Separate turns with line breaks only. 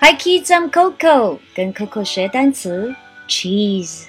Hi kids, I'm Coco. 跟 Coco 学单词 cheese.